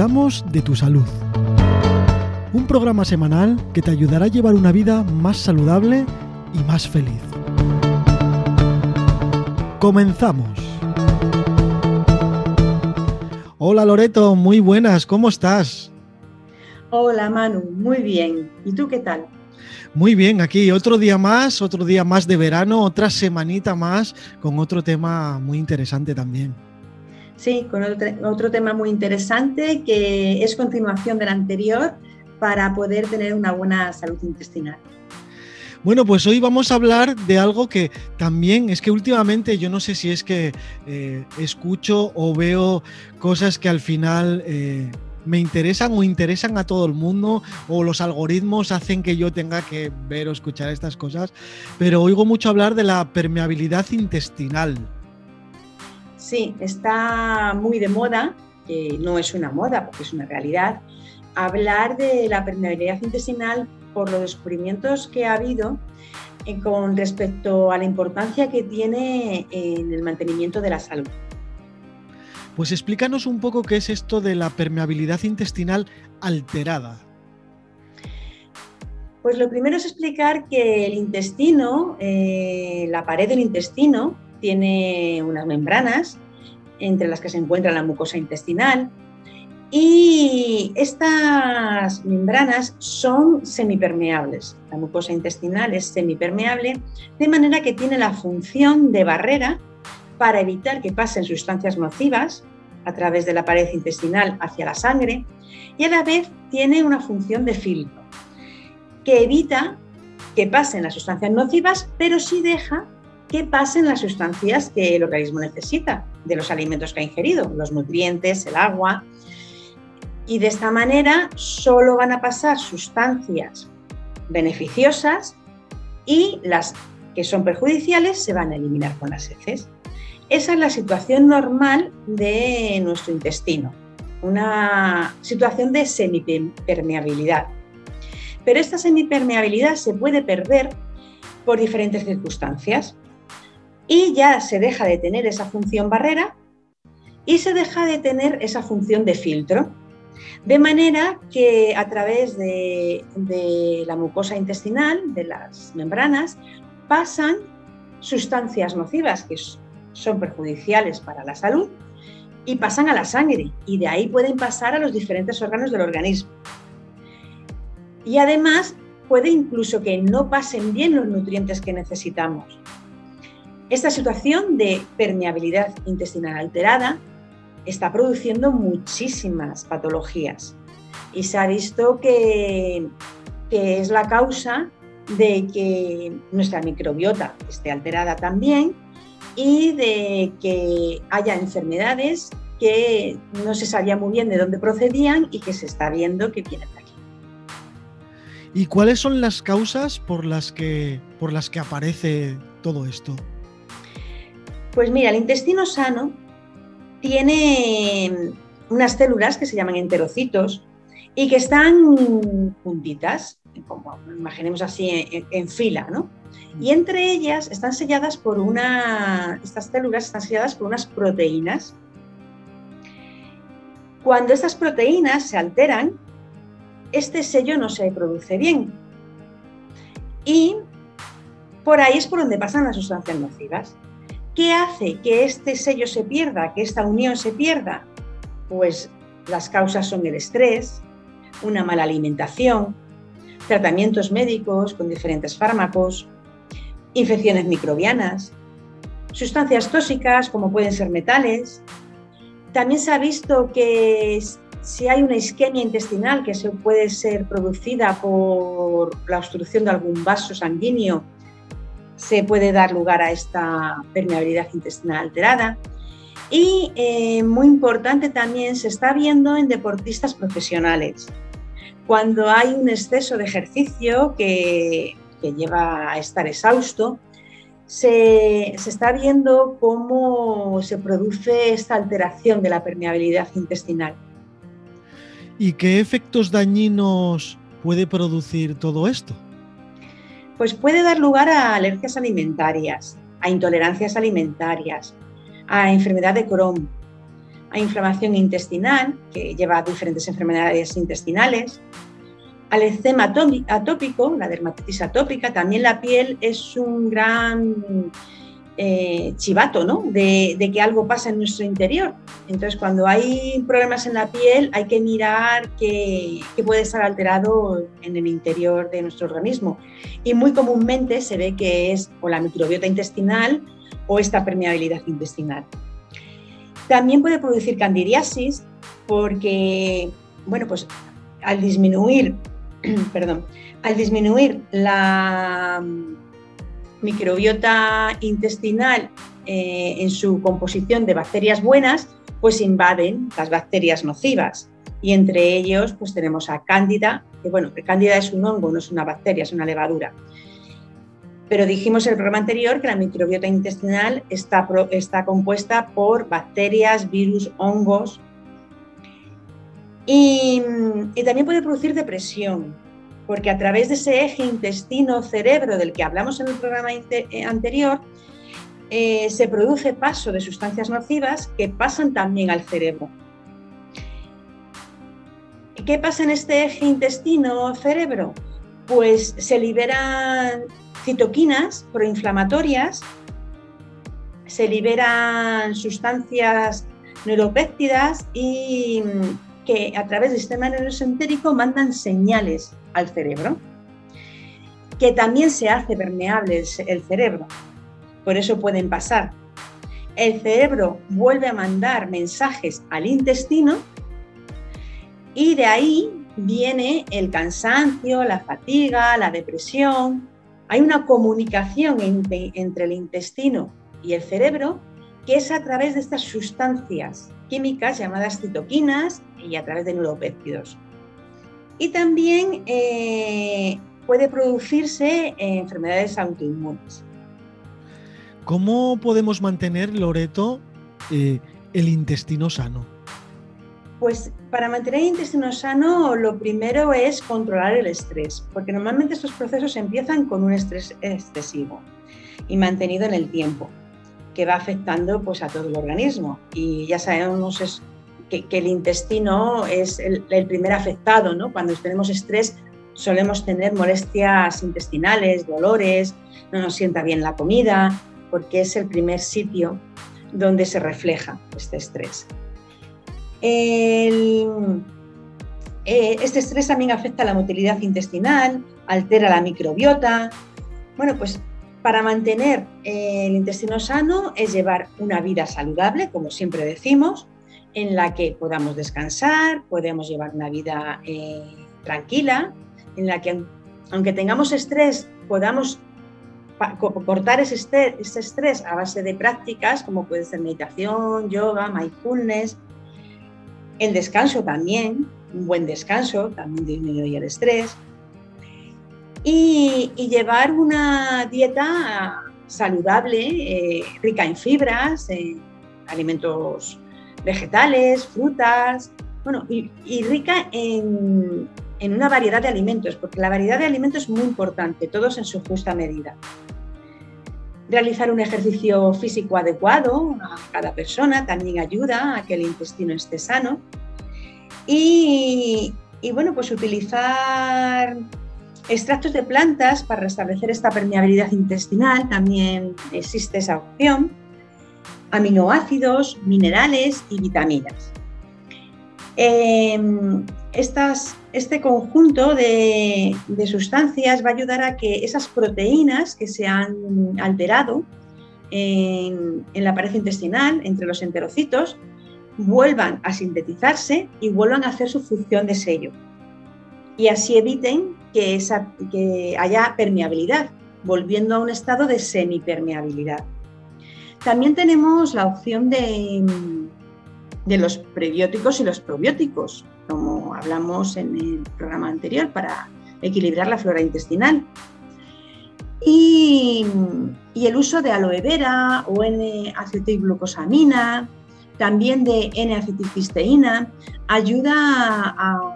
cuidamos de tu salud. Un programa semanal que te ayudará a llevar una vida más saludable y más feliz. Comenzamos. Hola Loreto, muy buenas, ¿cómo estás? Hola Manu, muy bien. ¿Y tú qué tal? Muy bien, aquí otro día más, otro día más de verano, otra semanita más con otro tema muy interesante también. Sí, con otro, tema muy interesante que es continuación del anterior para poder tener una buena salud intestinal. Bueno, pues hoy vamos a hablar de algo que también es que últimamente yo no sé si es que eh, escucho o veo cosas que al final eh, me interesan o interesan a todo el mundo o los algoritmos hacen que yo tenga que ver o escuchar estas cosas, pero oigo mucho hablar de la permeabilidad intestinal. Sí, está muy de moda, que no es una moda porque es una realidad, hablar de la permeabilidad intestinal por los descubrimientos que ha habido eh, con respecto a la importancia que tiene en el mantenimiento de la salud. Pues explícanos un poco qué es esto de la permeabilidad intestinal alterada. Pues lo primero es explicar que el intestino, eh, la pared del intestino, tiene unas membranas entre las que se encuentra la mucosa intestinal y estas membranas son semipermeables. La mucosa intestinal es semipermeable de manera que tiene la función de barrera para evitar que pasen sustancias nocivas a través de la pared intestinal hacia la sangre y a la vez tiene una función de filtro que evita que pasen las sustancias nocivas, pero sí deja que pasen las sustancias que el organismo necesita de los alimentos que ha ingerido, los nutrientes, el agua. Y de esta manera solo van a pasar sustancias beneficiosas y las que son perjudiciales se van a eliminar con las heces. Esa es la situación normal de nuestro intestino, una situación de semipermeabilidad. Pero esta semipermeabilidad se puede perder por diferentes circunstancias y ya se deja de tener esa función barrera y se deja de tener esa función de filtro. De manera que a través de, la mucosa intestinal, de las membranas, pasan sustancias nocivas que son perjudiciales para la salud y pasan a la sangre y de ahí pueden pasar a los diferentes órganos del organismo. Y además puede incluso que no pasen bien los nutrientes que necesitamos. Esta situación de permeabilidad intestinal alterada está produciendo muchísimas patologías y se ha visto que, es la causa de que nuestra microbiota esté alterada también y de que haya enfermedades que no se sabía muy bien de dónde procedían y que se está viendo que vienen de aquí. ¿Y cuáles son las causas por las que, por las que aparece todo esto? Pues mira, el intestino sano tiene unas células que se llaman enterocitos y que están juntitas, como imaginemos así en, fila, ¿no? Y entre ellas están selladas por una, estas células están selladas por unas proteínas. Cuando estas proteínas se alteran, este sello no se produce bien. Y por ahí es por donde pasan las sustancias nocivas. ¿Qué hace que este sello se pierda, que esta unión se pierda? Pues las causas son el estrés, una mala alimentación, tratamientos médicos con diferentes fármacos, infecciones microbianas, sustancias tóxicas como pueden ser metales. También se ha visto que si hay una isquemia intestinal que se puede ser producida por la obstrucción de algún vaso sanguíneo se puede dar lugar a esta permeabilidad intestinal alterada. Y eh, muy importante también se está viendo en deportistas profesionales. Cuando hay un exceso de ejercicio que, lleva a estar exhausto, se, se, está viendo cómo se produce esta alteración de la permeabilidad intestinal. ¿Y qué efectos dañinos puede producir todo esto? Pues puede dar lugar a alergias alimentarias, a intolerancias alimentarias, a enfermedad de Crohn, a inflamación intestinal, que lleva a diferentes enfermedades intestinales, al eczema atópico, la dermatitis atópica, también la piel es un gran eh, chivato, ¿no? De, que algo pasa en nuestro interior. Entonces, cuando hay problemas en la piel, hay que mirar qué, puede estar alterado en el interior de nuestro organismo. Y muy comúnmente se ve que es o la microbiota intestinal o esta permeabilidad intestinal. También puede producir candidiasis porque, bueno, pues al disminuir, perdón, al disminuir la microbiota intestinal eh, en su composición de bacterias buenas, pues invaden las bacterias nocivas. Y entre ellos, pues tenemos a Cándida, que bueno, que Cándida es un hongo, no es una bacteria, es una levadura. Pero dijimos en el programa anterior que la microbiota intestinal está, está compuesta por bacterias, virus, hongos. Y, y también puede producir depresión, porque a través de ese eje intestino-cerebro del que hablamos en el programa eh, anterior, eh, se produce paso de sustancias nocivas que pasan también al cerebro. ¿Qué pasa en este eje intestino-cerebro? Pues se liberan citoquinas proinflamatorias, se liberan sustancias neuropéptidas y que a través del sistema nervioso entérico mandan señales al cerebro, que también se hace permeable el cerebro. Por eso pueden pasar. El cerebro vuelve a mandar mensajes al intestino y de ahí viene el cansancio, la fatiga, la depresión. Hay una comunicación entre, entre el intestino y el cerebro que es a través de estas sustancias químicas llamadas citoquinas y a través de neuropéptidos. Y también eh, puede producirse enfermedades autoinmunes. ¿Cómo podemos mantener, Loreto, eh, el intestino sano? Pues para mantener el intestino sano lo primero es controlar el estrés, porque normalmente estos procesos empiezan con un estrés excesivo y mantenido en el tiempo, que va afectando pues, a todo el organismo. Y ya sabemos que, el intestino es el, primer afectado, ¿no? Cuando tenemos estrés solemos tener molestias intestinales, dolores, no nos sienta bien la comida, porque es el primer sitio donde se refleja este estrés. Eh, este estrés también afecta la motilidad intestinal, altera la microbiota. Bueno, pues para mantener el intestino sano es llevar una vida saludable, como siempre decimos, en la que podamos descansar, podemos llevar una vida eh, tranquila, en la que aunque tengamos estrés, podamos cortar ese estrés, a base de prácticas como puede ser meditación, yoga, mindfulness, el descanso también, un buen descanso también disminuye el estrés, y, llevar una dieta saludable, eh, rica en fibras, en alimentos vegetales, frutas, bueno, y, rica en, una variedad de alimentos, porque la variedad de alimentos es muy importante, todos en su justa medida. Realizar un ejercicio físico adecuado a cada persona también ayuda a que el intestino esté sano. Y bueno, pues utilizar extractos de plantas para restablecer esta permeabilidad intestinal, también existe esa opción aminoácidos, minerales y vitaminas. Em, este conjunto de, sustancias va a ayudar a que esas proteínas que se han alterado en, la pared intestinal, entre los enterocitos, vuelvan a sintetizarse y vuelvan a hacer su función de sello. Y así eviten que, haya permeabilidad, volviendo a un estado de semipermeabilidad. También tenemos la opción de, los prebióticos y los probióticos, como hablamos en el programa anterior, para equilibrar la flora intestinal. Y, el uso de aloe vera o N-acetilglucosamina, también de N-acetilcisteína, ayuda a,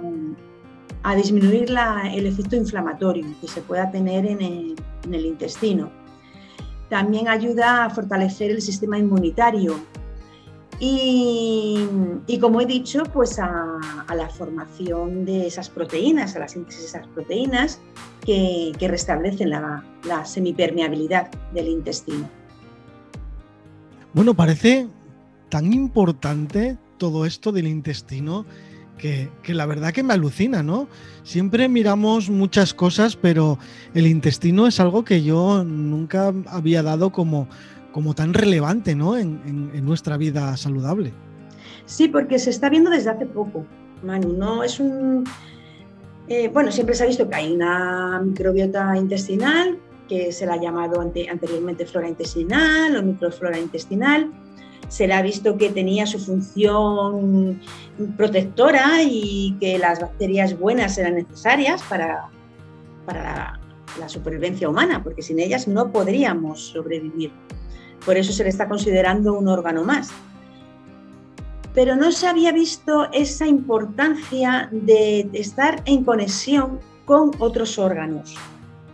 disminuir el efecto inflamatorio que se pueda tener en el intestino también ayuda a fortalecer el sistema inmunitario Y, como he dicho, pues a, la formación de esas proteínas, a la síntesis de esas proteínas que, restablecen la, semipermeabilidad del intestino. Bueno, parece tan importante todo esto del intestino que, la verdad que me alucina, ¿no? Siempre miramos muchas cosas, pero el intestino es algo que yo nunca había dado como, como tan relevante, ¿no? En, nuestra vida saludable. Sí, porque se está viendo desde hace poco, Manu. No es un. Eh, bueno, siempre se ha visto que hay una microbiota intestinal que se la ha llamado anteriormente flora intestinal o microflora intestinal se le ha visto que tenía su función protectora y que las bacterias buenas eran necesarias para, para la, supervivencia humana, porque sin ellas no podríamos sobrevivir. Por eso se le está considerando un órgano más. Pero no se había visto esa importancia de estar en conexión con otros órganos,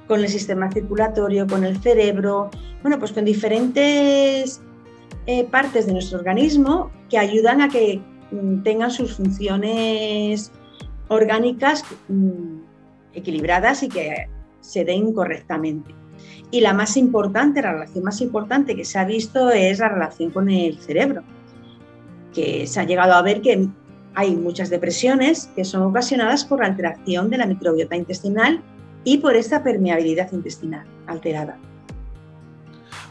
con el sistema circulatorio, con el cerebro, bueno, pues con diferentes eh, partes de nuestro organismo que ayudan a que mm, tengan sus funciones orgánicas mm, equilibradas y que se den correctamente. Y la más importante, la relación más importante que se ha visto es la relación con el cerebro, que se ha llegado a ver que hay muchas depresiones que son ocasionadas por la alteración de la microbiota intestinal y por esta permeabilidad intestinal alterada.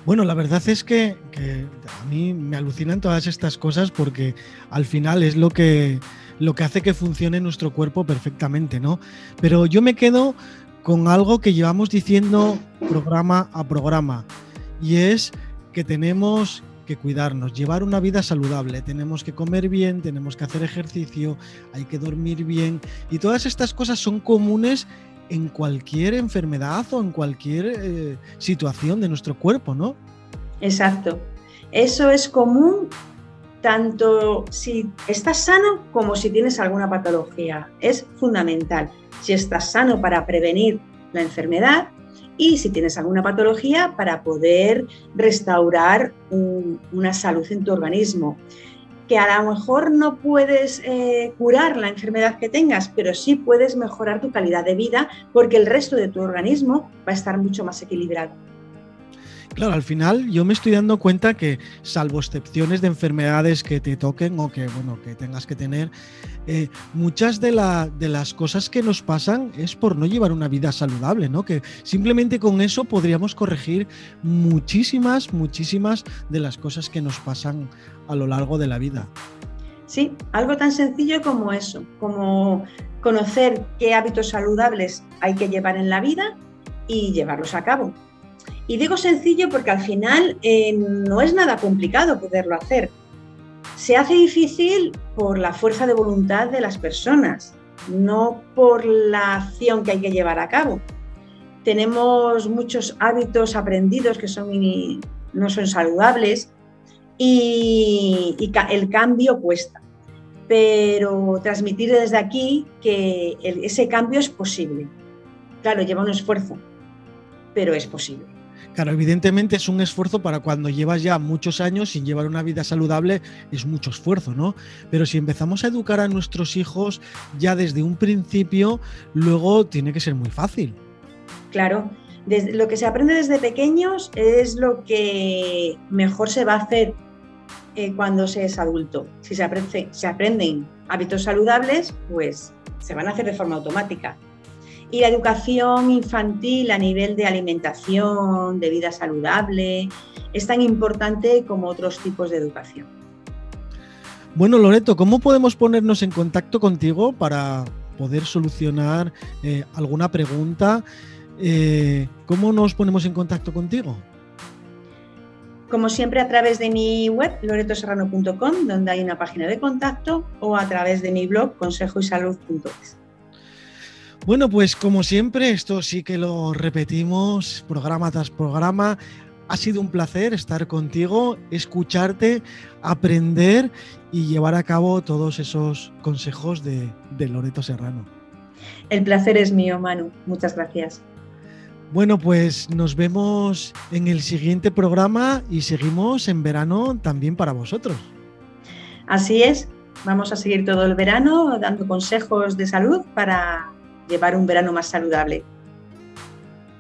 Bueno, la verdad es que, a mí me alucinan todas estas cosas porque al final es lo que, lo que hace que funcione nuestro cuerpo perfectamente, ¿no? Pero yo me quedo con algo que llevamos diciendo programa a programa y es que tenemos que cuidarnos, llevar una vida saludable, tenemos que comer bien, tenemos que hacer ejercicio, hay que dormir bien y todas estas cosas son comunes en cualquier enfermedad o en cualquier eh, situación de nuestro cuerpo, ¿no? Exacto. Eso es común tanto si estás sano como si tienes alguna patología. Es fundamental. Si estás sano para prevenir la enfermedad y si tienes alguna patología para poder restaurar una salud en tu organismo que a lo mejor no puedes eh, curar la enfermedad que tengas, pero sí puedes mejorar tu calidad de vida porque el resto de tu organismo va a estar mucho más equilibrado. Claro, al final yo me estoy dando cuenta que, salvo excepciones de enfermedades que te toquen o que, bueno, que tengas que tener, eh, muchas de, de, las cosas que nos pasan es por no llevar una vida saludable, ¿no? Que simplemente con eso podríamos corregir muchísimas, muchísimas de las cosas que nos pasan a lo largo de la vida. Sí, algo tan sencillo como eso, como conocer qué hábitos saludables hay que llevar en la vida y llevarlos a cabo. Y digo sencillo porque al final eh, no es nada complicado poderlo hacer. Se hace difícil por la fuerza de voluntad de las personas, no por la acción que hay que llevar a cabo. Tenemos muchos hábitos aprendidos que no son saludables y, el cambio cuesta. Pero transmitir desde aquí que ese cambio es posible. Claro, lleva un esfuerzo, pero es posible. Claro, evidentemente es un esfuerzo para cuando llevas ya muchos años sin llevar una vida saludable, es mucho esfuerzo, ¿no? Pero si empezamos a educar a nuestros hijos ya desde un principio, luego tiene que ser muy fácil. Claro, lo que se aprende desde pequeños es lo que mejor se va a hacer eh, cuando se es adulto. Si se, se aprenden hábitos saludables, pues se van a hacer de forma automática. Y la educación infantil a nivel de alimentación, de vida saludable, es tan importante como otros tipos de educación. Bueno, Loreto, ¿cómo podemos ponernos en contacto contigo para poder solucionar eh, alguna pregunta? Eh, ¿Cómo nos ponemos en contacto contigo? Como siempre a través de mi web, loretoserrano.com, donde hay una página de contacto, o a través de mi blog, consejoysalud.es. Bueno, pues como siempre, esto sí que lo repetimos programa tras programa. Ha sido un placer estar contigo, escucharte, aprender y llevar a cabo todos esos consejos de, Loreto Serrano. El placer es mío, Manu. Muchas gracias. Bueno, pues nos vemos en el siguiente programa y seguimos en verano también para vosotros. Así es, vamos a seguir todo el verano dando consejos de salud para llevar un verano más saludable.